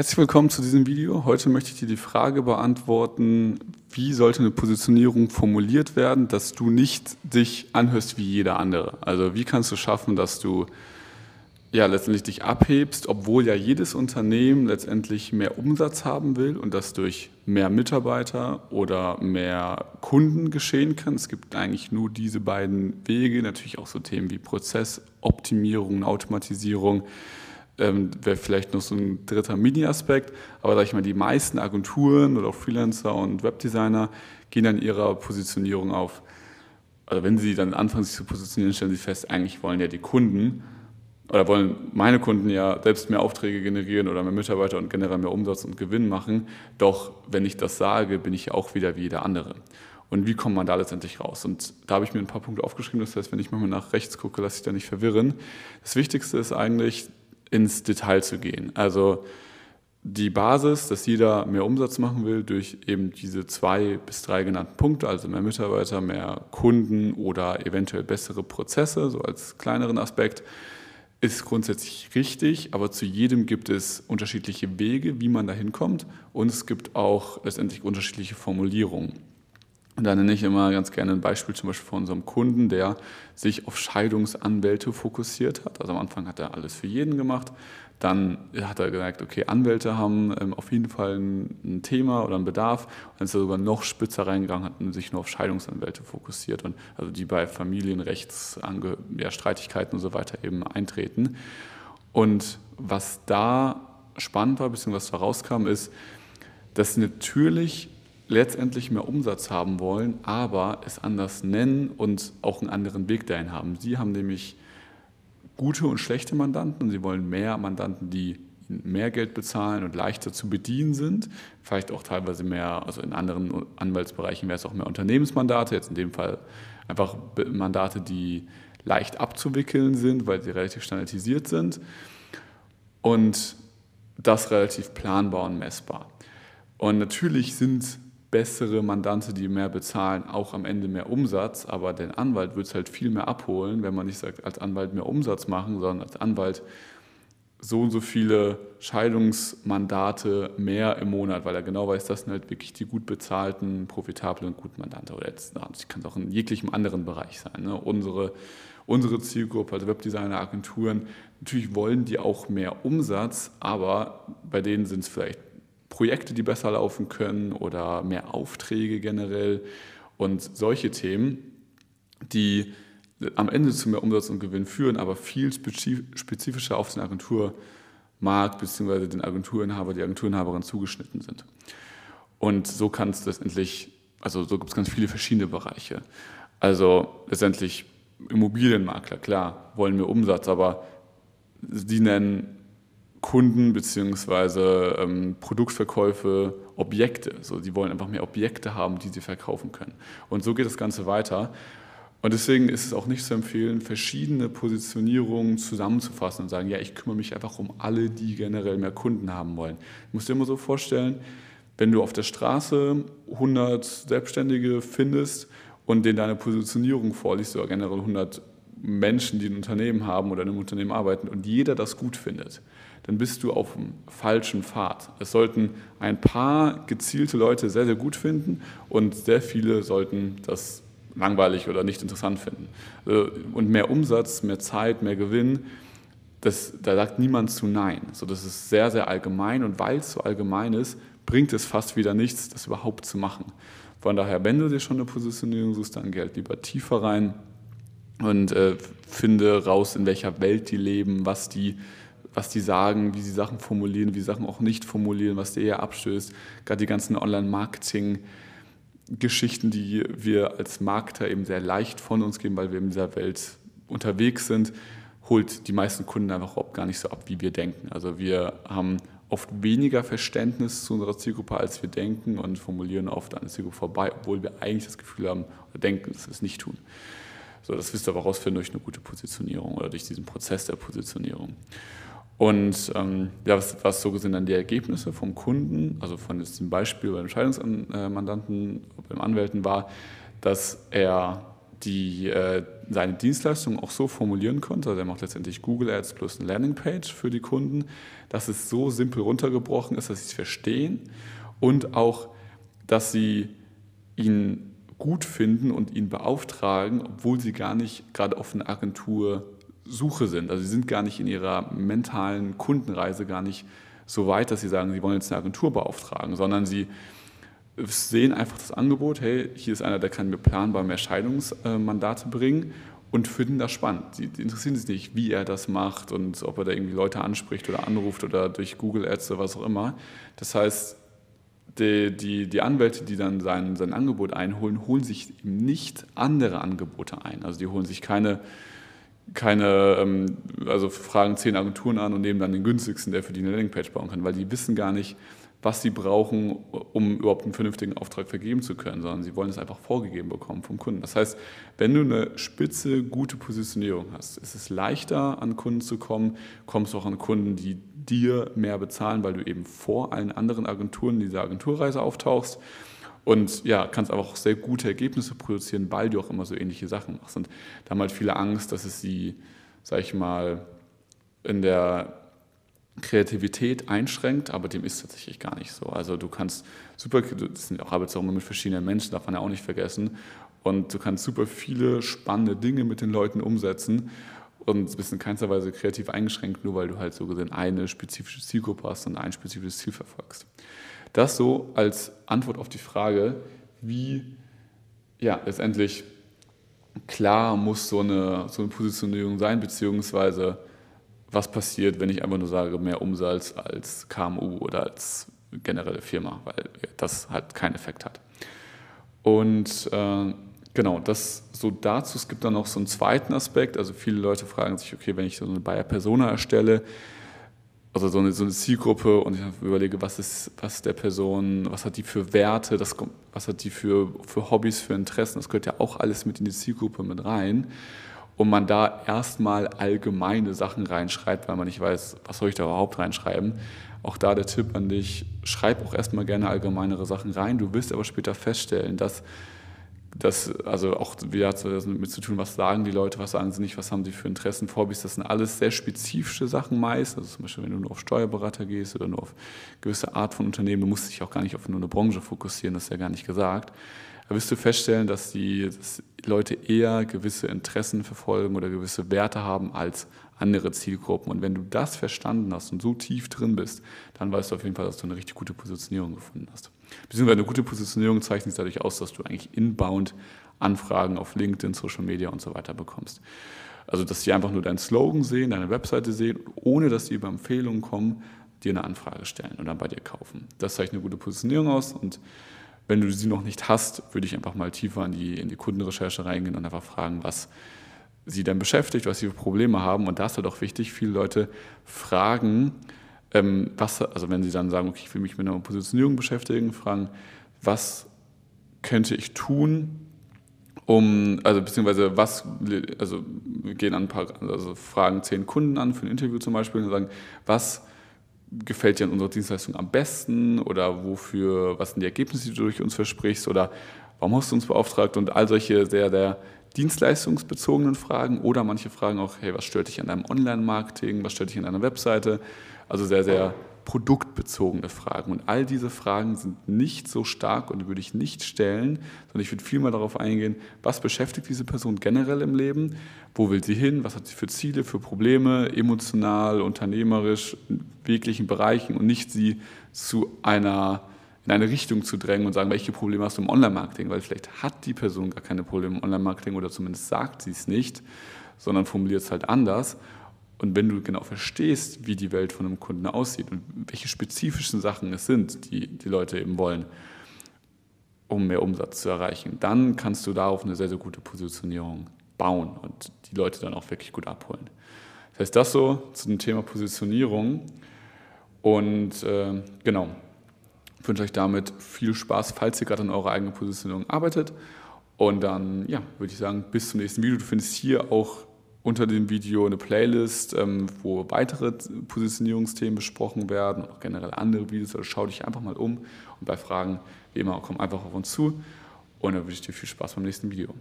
Herzlich willkommen zu diesem Video. Heute möchte ich dir die Frage beantworten, wie sollte eine Positionierung formuliert werden, dass du nicht dich anhörst wie jeder andere. Also wie kannst du schaffen, dass du ja letztendlich dich abhebst, obwohl ja jedes Unternehmen letztendlich mehr Umsatz haben will und das durch mehr Mitarbeiter oder mehr Kunden geschehen kann. Es gibt eigentlich nur diese beiden Wege, natürlich auch so Themen wie Prozessoptimierung, Automatisierung ähm, wäre vielleicht noch so ein dritter Mini-Aspekt. Aber sag ich mal, die meisten Agenturen oder auch Freelancer und Webdesigner gehen dann ihrer Positionierung auf. Also wenn sie dann anfangen, sich zu positionieren, stellen sie fest, eigentlich wollen ja die Kunden oder wollen meine Kunden ja selbst mehr Aufträge generieren oder mehr Mitarbeiter und generell mehr Umsatz und Gewinn machen. Doch wenn ich das sage, bin ich ja auch wieder wie jeder andere. Und wie kommt man da letztendlich raus? Und da habe ich mir ein paar Punkte aufgeschrieben. Das heißt, wenn ich mal nach rechts gucke, lasse ich da nicht verwirren. Das Wichtigste ist eigentlich, ins Detail zu gehen. Also die Basis, dass jeder mehr Umsatz machen will durch eben diese zwei bis drei genannten Punkte, also mehr Mitarbeiter, mehr Kunden oder eventuell bessere Prozesse, so als kleineren Aspekt, ist grundsätzlich richtig, aber zu jedem gibt es unterschiedliche Wege, wie man da hinkommt und es gibt auch letztendlich unterschiedliche Formulierungen. Und da nenne ich immer ganz gerne ein Beispiel zum Beispiel von unserem Kunden, der sich auf Scheidungsanwälte fokussiert hat. Also am Anfang hat er alles für jeden gemacht. Dann hat er gesagt, okay, Anwälte haben ähm, auf jeden Fall ein, ein, Thema oder einen Bedarf. Und dann ist er sogar noch spitzer reingegangen, hat sich nur auf Scheidungsanwälte fokussiert und also die bei Familienrechtsstreitigkeiten ja, und so weiter eben eintreten. Und was da spannend war, beziehungsweise was da rauskam, ist, dass natürlich letztendlich mehr Umsatz haben wollen, aber es anders nennen und auch einen anderen Weg dahin haben. Sie haben nämlich gute und schlechte Mandanten sie wollen mehr Mandanten, die mehr Geld bezahlen und leichter zu bedienen sind. Vielleicht auch teilweise mehr, also in anderen Anwaltsbereichen wäre es auch mehr Unternehmensmandate, jetzt in dem Fall einfach Mandate, die leicht abzuwickeln sind, weil sie relativ standardisiert sind. Und das relativ planbar und messbar. Und natürlich sind bessere Mandante, die mehr bezahlen, auch am Ende mehr Umsatz, aber den Anwalt wird es halt viel mehr abholen, wenn man nicht sagt, als Anwalt mehr Umsatz machen, sondern als Anwalt so und so viele Scheidungsmandate mehr im Monat, weil er genau weiß, das sind halt wirklich die gut bezahlten, profitablen, guten Mandante. Oder jetzt, kann es auch in jeglichem anderen Bereich sein. Ne? Unsere, unsere Zielgruppe, also Webdesigner, Agenturen, natürlich wollen die auch mehr Umsatz, aber bei denen sind es vielleicht Projekte, die besser laufen können oder mehr Aufträge generell und solche Themen, die am Ende zu mehr Umsatz und Gewinn führen, aber viel spezifischer auf den Agenturmarkt bzw. den Agenturinhaber, die Agenturinhaberin zugeschnitten sind. Und so kann es letztendlich, also so gibt es ganz viele verschiedene Bereiche. Also letztendlich Immobilienmakler, klar, wollen mehr Umsatz, aber sie nennen Kunden beziehungsweise ähm, Produktverkäufe, Objekte. So, die wollen einfach mehr Objekte haben, die sie verkaufen können. Und so geht das Ganze weiter. Und deswegen ist es auch nicht zu empfehlen, verschiedene Positionierungen zusammenzufassen und sagen, ja, ich kümmere mich einfach um alle, die generell mehr Kunden haben wollen. Du musst dir immer so vorstellen, wenn du auf der Straße 100 Selbstständige findest und denen deine Positionierung vorliest, oder generell 100 Menschen, die ein Unternehmen haben oder in einem Unternehmen arbeiten und jeder das gut findet, dann bist du auf dem falschen Pfad. Es sollten ein paar gezielte Leute sehr, sehr gut finden und sehr viele sollten das langweilig oder nicht interessant finden. Äh, und mehr Umsatz, mehr Zeit, mehr Gewinn, das, da sagt niemand zu Nein. So, das ist sehr, sehr allgemein und weil es so allgemein ist, bringt es fast wieder nichts, das überhaupt zu machen. Von daher, wenn du dir schon eine Positionierung suchst, dann halt lieber tiefer rein und äh, finde raus, in welcher Welt die leben, was die was die sagen, wie sie Sachen formulieren, wie sie Sachen auch nicht formulieren, was dir eher abstößt. Gerade die ganzen Online-Marketing-Geschichten, die wir als Marketer eben sehr leicht von uns geben, weil wir in dieser Welt unterwegs sind, holt die meisten Kunden einfach überhaupt gar nicht so ab, wie wir denken. Also wir haben oft weniger Verständnis zu unserer Zielgruppe, als wir denken und formulieren oft an der Zielgruppe vorbei, obwohl wir eigentlich das Gefühl haben oder denken, dass wir es nicht tun. So, das wirst du aber herausfinden durch eine gute Positionierung oder durch diesen Prozess der Positionierung. Und ähm, ja, was, was so gesehen dann die Ergebnisse vom Kunden, also von diesem Beispiel beim Scheidungsmandanten, beim Anwälten war, dass er die äh, seine Dienstleistung auch so formulieren konnte. Also er macht letztendlich Google Ads plus eine Landingpage für die Kunden, dass es so simpel runtergebrochen ist, dass sie es verstehen und auch, dass sie ihn gut finden und ihn beauftragen, obwohl sie gar nicht gerade auf eine Agentursuche sind. Also sie sind gar nicht in ihrer mentalen Kundenreise gar nicht so weit, dass sie sagen, sie wollen jetzt eine Agentur beauftragen, sondern sie sehen einfach das Angebot, hey, hier ist einer, der kann mir planbar mehr Scheidungsmandate bringen und finden das spannend. Sie interessieren sich nicht, wie er das macht und ob er da irgendwie Leute anspricht oder anruft oder durch Google Ads oder was auch immer. Das heißt, die, die, die Anwälte, die dann sein, sein Angebot einholen, holen sich nicht andere Angebote ein. Also die holen sich keine, keine ähm, also fragen zehn Agenturen an und nehmen dann den günstigsten, der für die eine Landingpage bauen kann, weil die wissen gar nicht, was sie brauchen, um überhaupt einen vernünftigen Auftrag vergeben zu können, sondern sie wollen es einfach vorgegeben bekommen vom Kunden. Das heißt, wenn du eine spitze, gute Positionierung hast, ist es leichter, an Kunden zu kommen, kommst du auch an Kunden, die dir mehr bezahlen, weil du eben vor allen anderen Agenturen in dieser Agenturreise auftauchst und ja, kannst aber auch sehr gute Ergebnisse produzieren, weil du auch immer so ähnliche Sachen machst. Und da haben halt viele Angst, dass es sie, sag ich mal, in der Kreativität einschränkt, aber dem ist tatsächlich gar nicht so. Also du kannst super, das sind auch Arbeitsräume mit verschiedenen Menschen, darf man ja auch nicht vergessen. Und du kannst super viele spannende Dinge mit den Leuten umsetzen und bist in keinster Weise kreativ eingeschränkt, nur weil du halt so gesehen eine spezifische Zielgruppe hast und ein spezifisches Ziel verfolgst. Das so als Antwort auf die Frage, wie ja, letztendlich klar muss so eine, so eine Positionierung sein, beziehungsweise was passiert, wenn ich einfach nur sage, mehr Umsatz als KMU oder als generelle Firma, weil das halt keinen Effekt hat. Und äh, genau, das so dazu. Es gibt dann noch so einen zweiten Aspekt. Also viele Leute fragen sich, okay, wenn ich so eine Bayer Persona erstelle, also so eine, so eine Zielgruppe und ich überlege, was ist, was der Person, was hat die für Werte, das, was hat die für, für Hobbys, für Interessen, das gehört ja auch alles mit in die Zielgruppe mit rein und man da erstmal allgemeine Sachen reinschreibt, weil man nicht weiß, was soll ich da überhaupt reinschreiben. Auch da der Tipp an dich, schreib auch erstmal gerne allgemeinere Sachen rein. Du wirst aber später feststellen, dass das, also auch wie hat das mit zu tun, was sagen die Leute, was sagen sie nicht, was haben sie für Interessen, Vorbis, das sind alles sehr spezifische Sachen meist. Also zum Beispiel, wenn du nur auf Steuerberater gehst oder nur auf gewisse Art von Unternehmen, du musst dich auch gar nicht auf nur eine Branche fokussieren, das ist ja gar nicht gesagt. Da wirst du feststellen, dass die dass Leute eher gewisse Interessen verfolgen oder gewisse Werte haben als andere Zielgruppen. Und wenn du das verstanden hast und so tief drin bist, dann weißt du auf jeden Fall, dass du eine richtig gute Positionierung gefunden hast. Beziehungsweise eine gute Positionierung zeichnet sich dadurch aus, dass du eigentlich inbound Anfragen auf LinkedIn, Social Media und so weiter bekommst. Also, dass sie einfach nur deinen Slogan sehen, deine Webseite sehen, ohne dass sie über Empfehlungen kommen, dir eine Anfrage stellen und dann bei dir kaufen. Das zeichnet eine gute Positionierung aus und wenn du sie noch nicht hast, würde ich einfach mal tiefer in die, in die Kundenrecherche reingehen und einfach fragen, was sie denn beschäftigt, was sie für Probleme haben. Und da ist halt auch wichtig, viele Leute fragen, ähm, was, also wenn sie dann sagen, okay, ich will mich mit einer Positionierung beschäftigen, fragen, was könnte ich tun, um, also beziehungsweise was, also wir gehen an ein paar, also fragen zehn Kunden an für ein Interview zum Beispiel und sagen, was gefällt dir an unserer Dienstleistung am besten oder wofür, was sind die Ergebnisse, die du durch uns versprichst oder warum hast du uns beauftragt und all solche sehr, sehr dienstleistungsbezogenen Fragen oder manche fragen auch, hey, was stört dich an deinem Online-Marketing, was stört dich an deiner Webseite? Also sehr, sehr produktbezogene Fragen. Und all diese Fragen sind nicht so stark und würde ich nicht stellen, sondern ich würde vielmehr darauf eingehen, was beschäftigt diese Person generell im Leben, wo will sie hin, was hat sie für Ziele, für Probleme, emotional, unternehmerisch, in jeglichen Bereichen und nicht sie zu einer in eine Richtung zu drängen und sagen, welche Probleme hast du im Online-Marketing, weil vielleicht hat die Person gar keine Probleme im Online-Marketing oder zumindest sagt sie es nicht, sondern formuliert es halt anders. Und wenn du genau verstehst, wie die Welt von einem Kunden aussieht und welche spezifischen Sachen es sind, die die Leute eben wollen, um mehr Umsatz zu erreichen, dann kannst du darauf eine sehr, sehr gute Positionierung bauen und die Leute dann auch wirklich gut abholen. Das heißt, das so zu dem Thema Positionierung. Und äh, genau, ich wünsche euch damit viel Spaß, falls ihr gerade an eurer eigenen Positionierung arbeitet. Und dann, ja, würde ich sagen, bis zum nächsten Video. Du findest hier auch unter dem Video eine Playlist, ähm, wo weitere Positionierungsthemen besprochen werden, auch generell andere Videos. Also schau dich einfach mal um und bei Fragen, wie immer, komm einfach auf uns zu. Und dann wünsche ich dir viel Spaß beim nächsten Video.